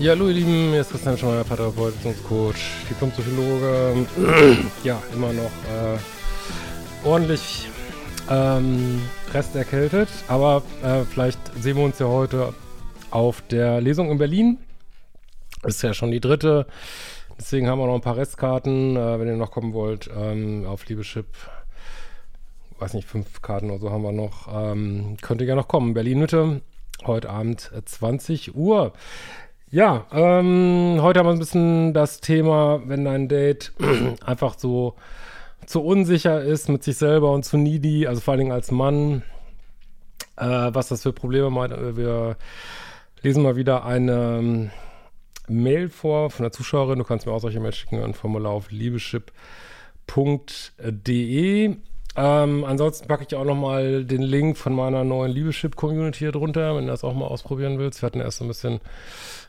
Ja, hallo ihr Lieben, hier ist Christian Schmeier, Paartherapeut, Beziehungscoach, Diplompsychologe. ja, immer noch äh, ordentlich ähm, Rest erkältet, aber äh, vielleicht sehen wir uns ja heute auf der Lesung in Berlin. Ist ja schon die dritte, deswegen haben wir noch ein paar Restkarten, äh, wenn ihr noch kommen wollt, ähm, auf Liebeschip. Weiß nicht, fünf Karten oder so haben wir noch. Ähm, könnt ihr ja noch kommen. Berlin Mitte, heute Abend 20 Uhr. Ja, ähm, heute haben wir ein bisschen das Thema, wenn dein Date einfach so zu unsicher ist mit sich selber und zu needy, also vor allen Dingen als Mann, äh, was das für Probleme meint. Wir lesen mal wieder eine ähm, Mail vor von der Zuschauerin. Du kannst mir auch solche Mails schicken, ein Formular auf liebeschip.de. Ähm, ansonsten packe ich auch nochmal den Link von meiner neuen Liebeschip-Community hier drunter, wenn du das auch mal ausprobieren willst. Wir hatten erst so ein bisschen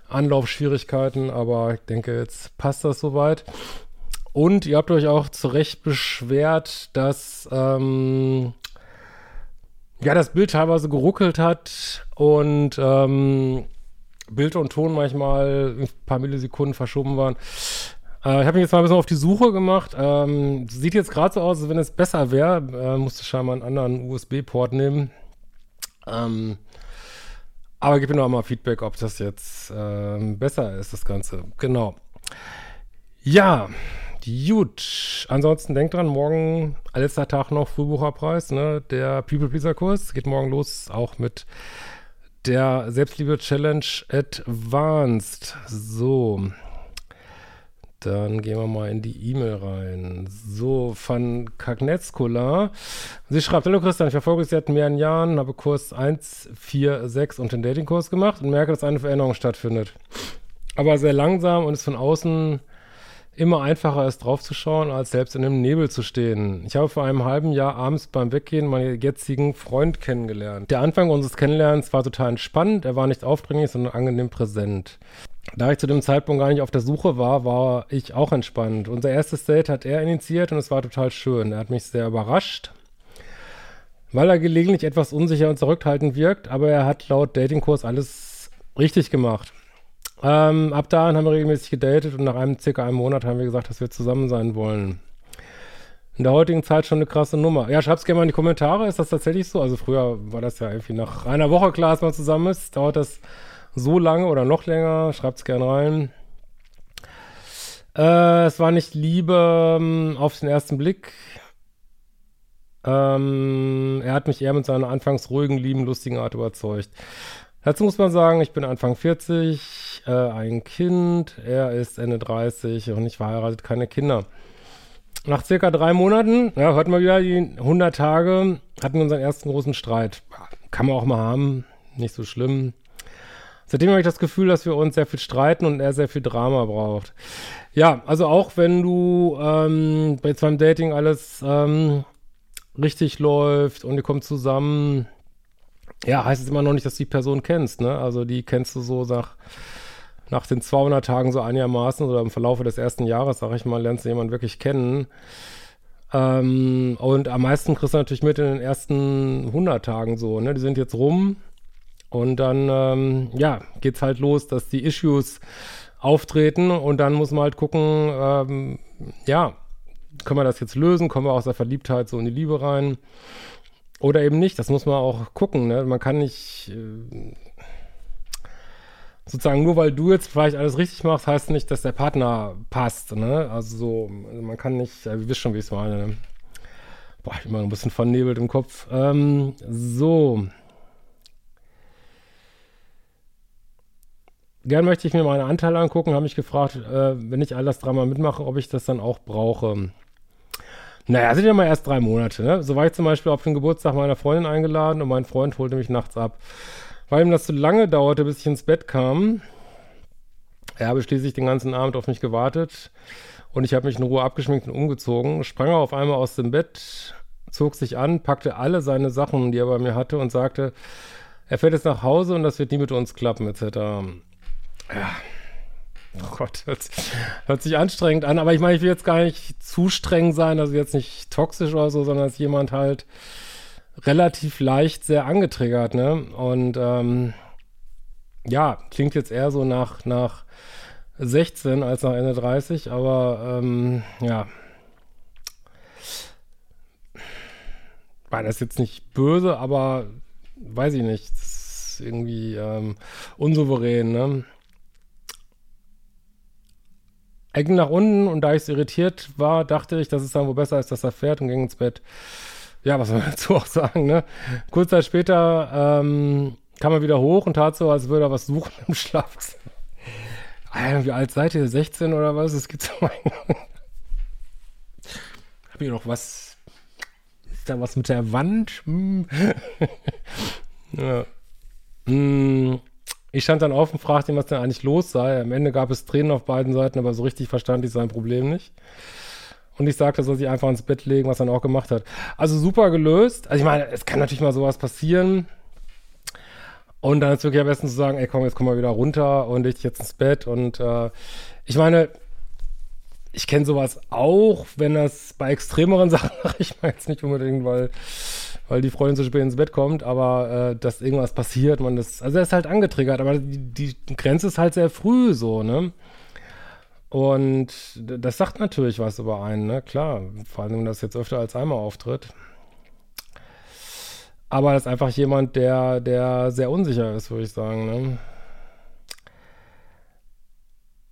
Anlaufschwierigkeiten, aber ich denke, jetzt passt das soweit. Und ihr habt euch auch zu Recht beschwert, dass ähm, ja das Bild teilweise geruckelt hat und ähm, Bild und Ton manchmal ein paar Millisekunden verschoben waren. Äh, ich habe mich jetzt mal ein bisschen auf die Suche gemacht. Ähm, sieht jetzt gerade so aus, als wenn es besser wäre. Äh, musste scheinbar einen anderen USB-Port nehmen. Ähm, aber gib mir noch mal Feedback, ob das jetzt äh, besser ist, das Ganze. Genau. Ja, gut. Ansonsten denkt dran, morgen, letzter Tag noch Frühbucherpreis, ne? Der People Pleaser Kurs geht morgen los, auch mit der Selbstliebe Challenge Advanced. So. Dann gehen wir mal in die E-Mail rein. So, von Kagnetskola. Sie schreibt, Hallo Christian, ich verfolge Sie seit mehreren Jahren, habe Kurs 1, 4, 6 und den Datingkurs gemacht und merke, dass eine Veränderung stattfindet. Aber sehr langsam und es von außen immer einfacher ist, draufzuschauen, als selbst in einem Nebel zu stehen. Ich habe vor einem halben Jahr abends beim Weggehen meinen jetzigen Freund kennengelernt. Der Anfang unseres Kennenlernens war total entspannt, er war nicht aufdringlich, sondern angenehm präsent. Da ich zu dem Zeitpunkt gar nicht auf der Suche war, war ich auch entspannt. Unser erstes Date hat er initiiert und es war total schön. Er hat mich sehr überrascht, weil er gelegentlich etwas unsicher und zurückhaltend wirkt, aber er hat laut Datingkurs alles richtig gemacht. Ähm, ab da haben wir regelmäßig gedatet und nach einem circa einem Monat haben wir gesagt, dass wir zusammen sein wollen. In der heutigen Zeit schon eine krasse Nummer. Ja, schreib's gerne mal in die Kommentare. Ist das tatsächlich so? Also früher war das ja irgendwie nach einer Woche klar, dass man zusammen ist. Dauert das so lange oder noch länger, schreibt es gerne rein. Äh, es war nicht Liebe ähm, auf den ersten Blick. Ähm, er hat mich eher mit seiner anfangs ruhigen, lieben, lustigen Art überzeugt. Dazu muss man sagen, ich bin Anfang 40, äh, ein Kind, er ist Ende 30 und ich verheiratet, keine Kinder. Nach circa drei Monaten, ja, hört mal wieder die 100 Tage, hatten wir unseren ersten großen Streit. Kann man auch mal haben, nicht so schlimm. Seitdem habe ich das Gefühl, dass wir uns sehr viel streiten und er sehr viel Drama braucht. Ja, also auch wenn du ähm, jetzt beim Dating alles ähm, richtig läuft und ihr kommt zusammen, ja, heißt es immer noch nicht, dass du die Person kennst, ne? Also die kennst du so nach, nach den 200 Tagen so einigermaßen oder im Verlauf des ersten Jahres, sag ich mal, lernst du jemanden wirklich kennen. Ähm, und am meisten kriegst du natürlich mit in den ersten 100 Tagen so, ne? Die sind jetzt rum und dann, ähm, ja, geht's halt los, dass die Issues auftreten und dann muss man halt gucken, ähm, ja, können wir das jetzt lösen? Kommen wir aus der Verliebtheit so in die Liebe rein? Oder eben nicht, das muss man auch gucken, ne? Man kann nicht, äh, sozusagen nur weil du jetzt vielleicht alles richtig machst, heißt nicht, dass der Partner passt, ne? Also so, man kann nicht, ihr wisst schon, wie ich es meine, ne? Boah, ich bin immer ein bisschen vernebelt im Kopf. Ähm, so. Gern möchte ich mir meine Anteile angucken, habe mich gefragt, äh, wenn ich all das Drama mitmache, ob ich das dann auch brauche. Naja, sind ja mal erst drei Monate, ne? So war ich zum Beispiel auf den Geburtstag meiner Freundin eingeladen und mein Freund holte mich nachts ab. Weil ihm das zu lange dauerte, bis ich ins Bett kam, er habe schließlich den ganzen Abend auf mich gewartet und ich habe mich in Ruhe abgeschminkt und umgezogen, sprang er auf einmal aus dem Bett, zog sich an, packte alle seine Sachen, die er bei mir hatte und sagte, er fährt jetzt nach Hause und das wird nie mit uns klappen, etc. Ja. Oh Gott, hört, hört, sich anstrengend an, aber ich meine, ich will jetzt gar nicht zu streng sein, also jetzt nicht toxisch oder so, sondern dass jemand halt relativ leicht sehr angetriggert, ne? Und ähm, ja, klingt jetzt eher so nach, nach 16 als nach Ende 30, aber ähm, ja. War das jetzt nicht böse, aber weiß ich nicht. Das ist irgendwie ähm, unsouverän, ne? Ecken nach unten und da ich so irritiert war, dachte ich, dass es dann wohl besser ist, dass er fährt und ging ins Bett. Ja, was soll man dazu auch sagen, ne? Kurz Zeit später ähm, kam er wieder hoch und tat so, als würde er was suchen im Schlafzimmer. Ah, wie alt seid ihr? 16 oder was? Es gibt so ein. Hab ich noch was? Ist da was mit der Wand? Hm. ja. hm. Ich stand dann auf und fragte ihn, was denn eigentlich los sei. Am Ende gab es Tränen auf beiden Seiten, aber so richtig verstand ich sein Problem nicht. Und ich sagte, er soll sich einfach ins Bett legen, was er dann auch gemacht hat. Also super gelöst. Also ich meine, es kann natürlich mal sowas passieren. Und dann ist wirklich am besten zu sagen, ey komm, jetzt komm mal wieder runter und dich jetzt ins Bett. Und äh, ich meine, ich kenne sowas auch, wenn das bei extremeren Sachen, ich meine jetzt nicht unbedingt, weil, weil die Freundin zu spät ins Bett kommt, aber äh, dass irgendwas passiert, man das, also er ist halt angetriggert, aber die, die Grenze ist halt sehr früh so, ne? Und das sagt natürlich was über einen, ne? Klar, vor allem, wenn das jetzt öfter als einmal auftritt. Aber das ist einfach jemand, der, der sehr unsicher ist, würde ich sagen. Ne?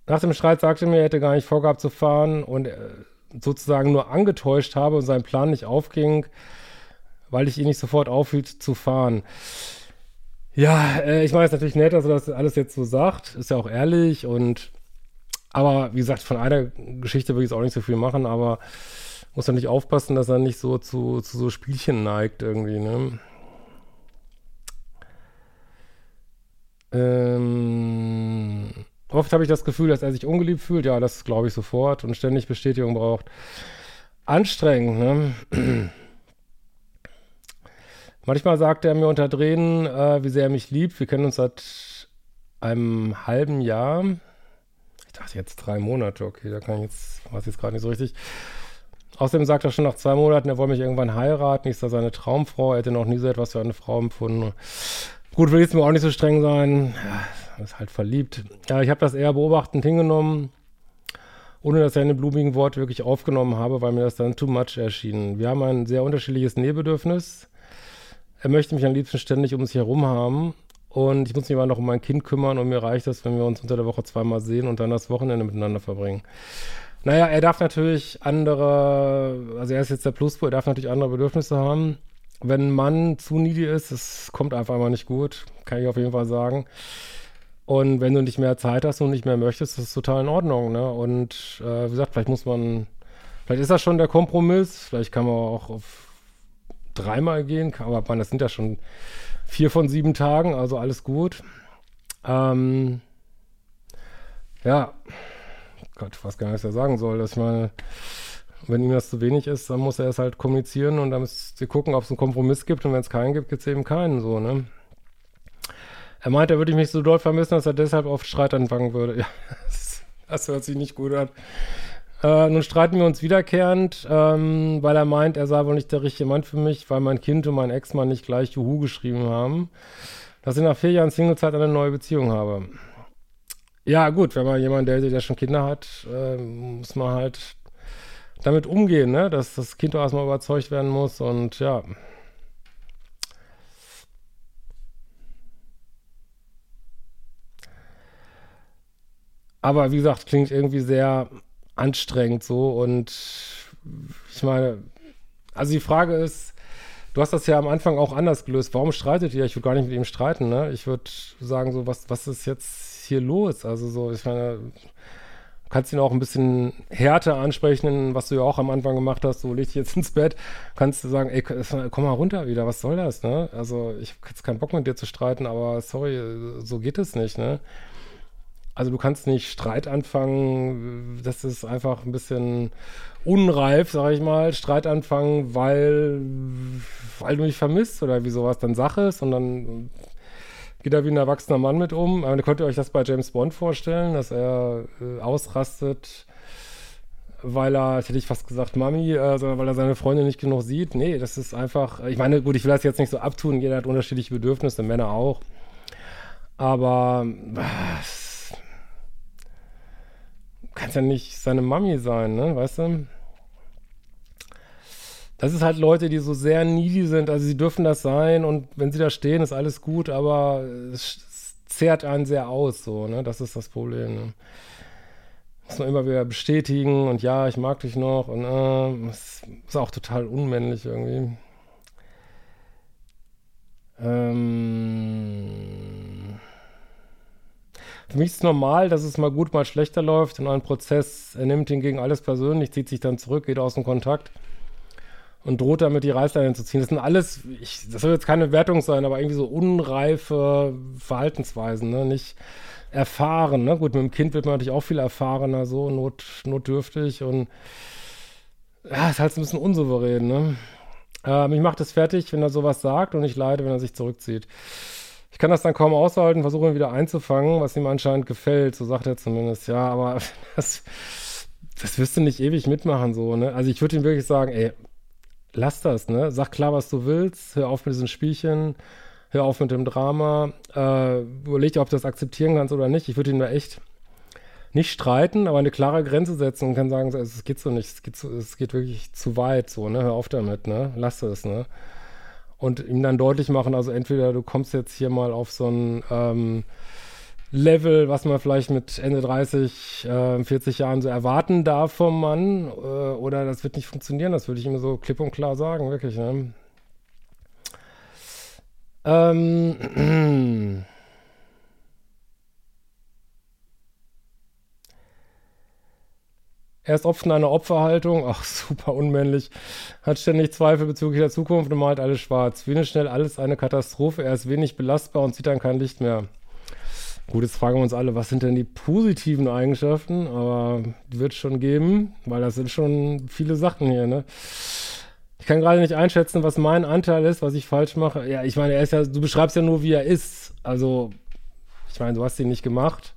Nach dem Streit sagte er mir, er hätte gar nicht vorgehabt zu fahren und äh, sozusagen nur angetäuscht habe und sein Plan nicht aufging, weil ich ihn nicht sofort aufhielt zu fahren. Ja, äh, ich meine, es natürlich nett, dass er das alles jetzt so sagt. Ist ja auch ehrlich und aber wie gesagt, von einer Geschichte will ich jetzt auch nicht so viel machen, aber muss er nicht aufpassen, dass er nicht so zu, zu so Spielchen neigt irgendwie, ne? Ähm, oft habe ich das Gefühl, dass er sich ungeliebt fühlt. Ja, das glaube ich sofort und ständig Bestätigung braucht. Anstrengend, ne? Manchmal sagt er mir unter Tränen, äh, wie sehr er mich liebt. Wir kennen uns seit einem halben Jahr. Ich dachte jetzt drei Monate, okay, da kann ich jetzt, weiß jetzt gerade nicht so richtig. Außerdem sagt er schon nach zwei Monaten, er wolle mich irgendwann heiraten. Ich da seine Traumfrau. Er hätte noch nie so etwas für eine Frau empfunden. Gut, will jetzt mir auch nicht so streng sein. Ja, ist halt verliebt. Ja, ich habe das eher beobachtend hingenommen, ohne dass ich eine blumigen Worte wirklich aufgenommen habe, weil mir das dann too much erschien. Wir haben ein sehr unterschiedliches Nähbedürfnis. Er möchte mich am liebsten ständig um sich herum haben. Und ich muss mich aber noch um mein Kind kümmern und mir reicht das, wenn wir uns unter der Woche zweimal sehen und dann das Wochenende miteinander verbringen. Naja, er darf natürlich andere, also er ist jetzt der Pluspol, er darf natürlich andere Bedürfnisse haben wenn ein Mann zu needy ist, das kommt einfach mal nicht gut, kann ich auf jeden Fall sagen. Und wenn du nicht mehr Zeit hast und nicht mehr möchtest, ist das total in Ordnung. Ne? Und äh, wie gesagt, vielleicht muss man, vielleicht ist das schon der Kompromiss, vielleicht kann man auch auf dreimal gehen, aber man, das sind ja schon vier von sieben Tagen, also alles gut. Ähm, ja, Gott, weiß gar nicht, was da sagen soll. Dass ich meine, wenn ihm das zu wenig ist, dann muss er es halt kommunizieren und dann müsst ihr gucken, ob es einen Kompromiss gibt. Und wenn es keinen gibt, gibt es eben keinen so, ne? Er meint, er würde mich so doll vermissen, dass er deshalb oft Streit anfangen würde. Ja, das, das hört sich nicht gut an. Äh, nun streiten wir uns wiederkehrend, ähm, weil er meint, er sei wohl nicht der richtige Mann für mich, weil mein Kind und mein Ex-Mann nicht gleich Juhu geschrieben haben. Dass ich nach vier Jahren Singlezeit eine neue Beziehung habe. Ja, gut, wenn man jemanden, der, der schon Kinder hat, äh, muss man halt damit umgehen, ne? dass das Kind auch erstmal überzeugt werden muss und ja. Aber wie gesagt, klingt irgendwie sehr anstrengend so und ich meine, also die Frage ist, du hast das ja am Anfang auch anders gelöst. Warum streitet ihr? Ich würde gar nicht mit ihm streiten, ne? Ich würde sagen, so, was, was ist jetzt hier los? Also so, ich meine, Du kannst ihn auch ein bisschen härter ansprechen, was du ja auch am Anfang gemacht hast, so leg dich jetzt ins Bett, kannst du sagen, ey, komm mal runter wieder, was soll das, ne? Also ich habe jetzt keinen Bock mit dir zu streiten, aber sorry, so geht es nicht, ne? Also du kannst nicht Streit anfangen, das ist einfach ein bisschen unreif, sag ich mal, Streit anfangen, weil, weil du mich vermisst oder wie sowas, dann Sache ist und dann geht er wie ein erwachsener Mann mit um. Aber könnt ihr euch das bei James Bond vorstellen, dass er äh, ausrastet, weil er, hätte ich fast gesagt, Mami, äh, sondern weil er seine Freundin nicht genug sieht? Nee, das ist einfach, ich meine, gut, ich will das jetzt nicht so abtun, jeder hat unterschiedliche Bedürfnisse, Männer auch. Aber was? Kann ja nicht seine Mami sein, ne? Weißt du? das ist halt Leute, die so sehr needy sind. Also sie dürfen das sein und wenn sie da stehen, ist alles gut, aber es zehrt einen sehr aus, so, ne? Das ist das Problem. Ne? Muss man immer wieder bestätigen und ja, ich mag dich noch und äh, ist auch total unmännlich irgendwie. Ähm für mich ist es normal, dass es mal gut, mal schlechter läuft in einem Prozess. Er nimmt hingegen alles persönlich, zieht sich dann zurück, geht aus dem Kontakt und droht damit die Reißleine zu ziehen. Das sind alles, ich, das soll jetzt keine Wertung sein, aber irgendwie so unreife Verhaltensweisen, ne? Nicht erfahren, ne? Gut, mit dem Kind wird man natürlich auch viel erfahrener, so not, notdürftig und ja, ist halt ein bisschen unsouverän, ne? Ähm, ich mache das fertig, wenn er sowas sagt und ich leide, wenn er sich zurückzieht. Ich kann das dann kaum aushalten, versuche ihn wieder einzufangen, was ihm anscheinend gefällt, so sagt er zumindest. Ja, aber das, das wirst du nicht ewig mitmachen, so, ne? Also ich würde ihm wirklich sagen, ey, lass das, ne? Sag klar, was du willst, hör auf mit diesen Spielchen, hör auf mit dem Drama, äh, überleg dir, ob du das akzeptieren kannst oder nicht. Ich würde ihn da echt nicht streiten, aber eine klare Grenze setzen und kann sagen, es geht so nicht, es geht, so, es geht wirklich zu weit, so, ne? Hör auf damit, ne? Lass es, ne? Und ihm dann deutlich machen, also entweder du kommst jetzt hier mal auf so ein ähm, Level, was man vielleicht mit Ende 30, äh, 40 Jahren so erwarten darf vom Mann, äh, oder das wird nicht funktionieren, das würde ich ihm so klipp und klar sagen, wirklich. Ne? Ähm, Er ist Opfer einer Opferhaltung, ach super unmännlich, hat ständig Zweifel bezüglich der Zukunft und malt alles schwarz. Wenig schnell alles eine Katastrophe, er ist wenig belastbar und sieht dann kein Licht mehr. Gut, jetzt fragen wir uns alle, was sind denn die positiven Eigenschaften? Aber die wird es schon geben, weil das sind schon viele Sachen hier, ne? Ich kann gerade nicht einschätzen, was mein Anteil ist, was ich falsch mache. Ja, ich meine, er ist ja, du beschreibst ja nur, wie er ist. Also, ich meine, du hast ihn nicht gemacht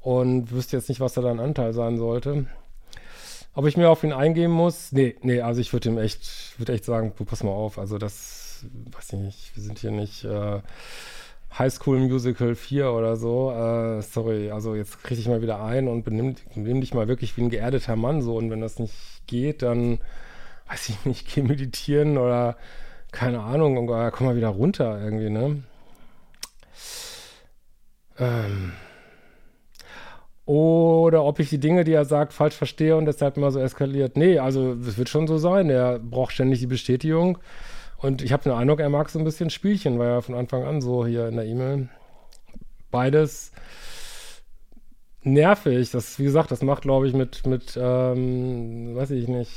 und wüsste jetzt nicht, was da dein Anteil sein sollte. Ob ich mir auf ihn eingehen muss? Nee, nee, also ich würde ihm echt, würde echt sagen, du pass mal auf, also das, weiß ich nicht, wir sind hier nicht, äh, High School Musical 4 oder so. Äh, sorry, also jetzt kriege ich mal wieder ein und benimm, benimm dich mal wirklich wie ein geerdeter Mann so. Und wenn das nicht geht, dann weiß ich nicht, geh meditieren oder keine Ahnung, äh, komm mal wieder runter irgendwie, ne? Ähm. Oder ob ich die Dinge, die er sagt, falsch verstehe und deshalb immer so eskaliert. Nee, also es wird schon so sein. Er braucht ständig die Bestätigung. Und ich habe den Eindruck, er mag so ein bisschen Spielchen, war ja von Anfang an so hier in der E-Mail. Beides nervig. Das, wie gesagt, das macht, glaube ich, mit, mit ähm, weiß ich nicht,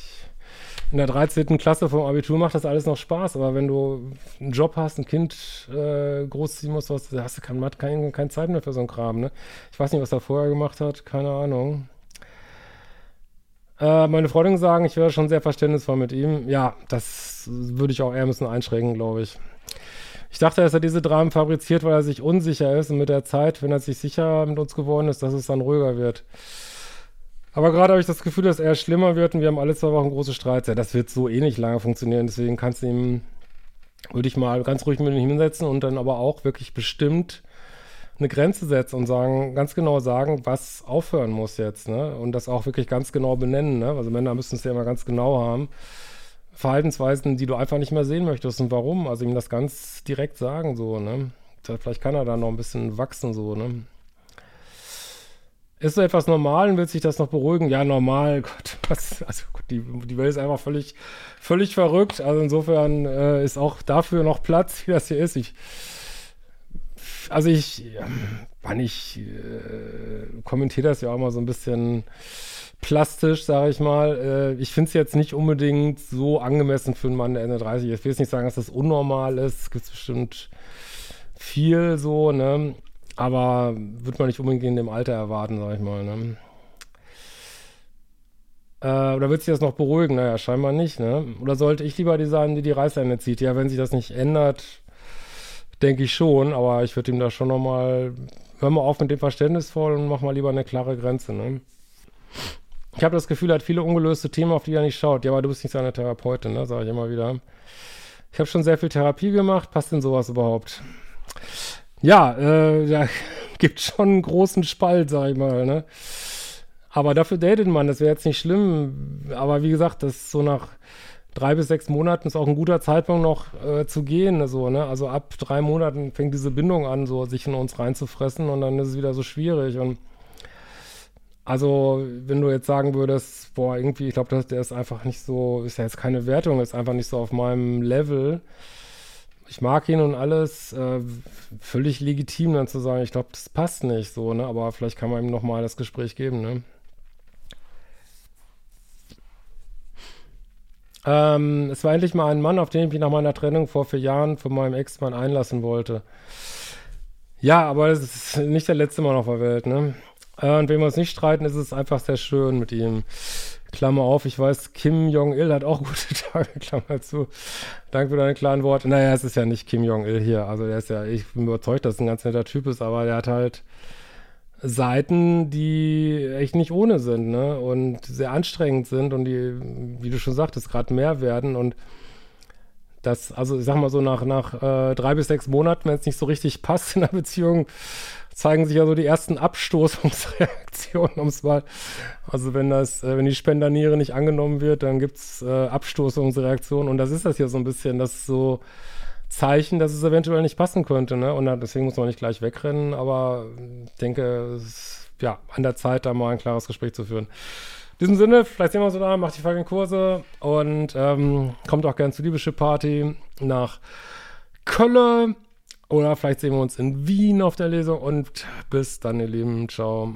in der 13. Klasse vom Abitur macht das alles noch Spaß, aber wenn du einen Job hast, ein Kind äh, großziehen musst, hast du kein, kein, keine Zeit mehr für so einen Kram, ne? Ich weiß nicht, was er vorher gemacht hat, keine Ahnung. Äh, meine Freundin sagen, ich wäre schon sehr verständnisvoll mit ihm. Ja, das würde ich auch eher ein bisschen einschränken, glaube ich. Ich dachte, dass er diese Dramen fabriziert, weil er sich unsicher ist und mit der Zeit, wenn er sich sicher mit uns geworden ist, dass es dann ruhiger wird. Aber gerade habe ich das Gefühl, dass er schlimmer wird und wir haben alle zwei Wochen große Streits. Ja, das wird so eh nicht lange funktionieren, deswegen kannst du ihm, würde ich mal ganz ruhig mit ihm hinsetzen und dann aber auch wirklich bestimmt eine Grenze setzen und sagen, ganz genau sagen, was aufhören muss jetzt, ne? Und das auch wirklich ganz genau benennen, ne? Also Männer müssen es ja immer ganz genau haben. Verhaltensweisen, die du einfach nicht mehr sehen möchtest und warum. Also ihm das ganz direkt sagen, so, ne? Vielleicht kann er da noch ein bisschen wachsen, so, ne? Ist so etwas normal und will sich das noch beruhigen? Ja, normal, Gott, was, also die, die Welt ist einfach völlig, völlig verrückt. Also insofern äh, ist auch dafür noch Platz, wie das hier ist. Ich, also ich, wann ich äh, kommentiere das ja auch mal so ein bisschen plastisch, sage ich mal. Äh, ich finde es jetzt nicht unbedingt so angemessen für einen Mann, der Ende 30 ist. Ich will jetzt nicht sagen, dass das unnormal ist. Es gibt bestimmt viel so, ne? Aber wird man nicht unbedingt in dem Alter erwarten, sage ich mal, ne? Äh, oder wird sich das noch beruhigen? Naja, scheinbar nicht, ne? Oder sollte ich lieber die sein, die die Reißleine zieht? Ja, wenn sich das nicht ändert, denke ich schon, aber ich würde ihm da schon nochmal, hör mal auf mit dem Verständnisvoll und mach mal lieber eine klare Grenze, ne? Ich habe das Gefühl, er hat viele ungelöste Themen, auf die er nicht schaut. Ja, aber du bist nicht seine Therapeutin, ne? Sage ich immer wieder. Ich habe schon sehr viel Therapie gemacht. Passt denn sowas überhaupt? Ja, äh, da gibt schon einen großen Spalt, sag ich mal, ne? Aber dafür datet man, das wäre jetzt nicht schlimm. Aber wie gesagt, das ist so nach drei bis sechs Monaten ist auch ein guter Zeitpunkt noch äh, zu gehen. So, ne? Also ab drei Monaten fängt diese Bindung an, so sich in uns reinzufressen und dann ist es wieder so schwierig. Und also, wenn du jetzt sagen würdest, boah, irgendwie, ich glaube, der ist einfach nicht so, ist ja jetzt keine Wertung, ist einfach nicht so auf meinem Level. Ich mag ihn und alles, äh, völlig legitim dann zu sagen, ich glaube, das passt nicht so, ne? Aber vielleicht kann man ihm nochmal das Gespräch geben, ne? Ähm, es war endlich mal ein Mann, auf den ich mich nach meiner Trennung vor vier Jahren von meinem Ex-Mann einlassen wollte. Ja, aber es ist nicht der letzte Mann auf der Welt, ne? Äh, und wenn wir uns nicht streiten, ist es einfach sehr schön mit ihm. Klammer auf, ich weiß, Kim Jong-il hat auch gute Tage, Klammer zu. Danke für deine klaren Worte. Naja, es ist ja nicht Kim Jong-il hier. Also der ist ja, ich bin überzeugt, dass es ein ganz netter Typ ist, aber der hat halt Seiten, die echt nicht ohne sind, ne? Und sehr anstrengend sind und die, wie du schon sagtest, gerade mehr werden. Und das, also ich sag mal so, nach, nach äh, drei bis sechs Monaten, wenn es nicht so richtig passt in der Beziehung, zeigen sich ja so die ersten Abstoßungsreaktionen, um es mal, also wenn das, äh, wenn die Spenderniere nicht angenommen wird, dann gibt's äh, Abstoßungsreaktionen und das ist das hier so ein bisschen, das so Zeichen, dass es eventuell nicht passen könnte. Ne? Und deswegen muss man nicht gleich wegrennen, aber ich denke, es ist ja an der Zeit, da mal ein klares Gespräch zu führen. In diesem Sinne, vielleicht sehen wir uns da, macht die folgenden Kurse und ähm, kommt auch gerne zur Liebeschip Party nach Köln oder vielleicht sehen wir uns in Wien auf der Lesung und bis dann, ihr Lieben. Ciao.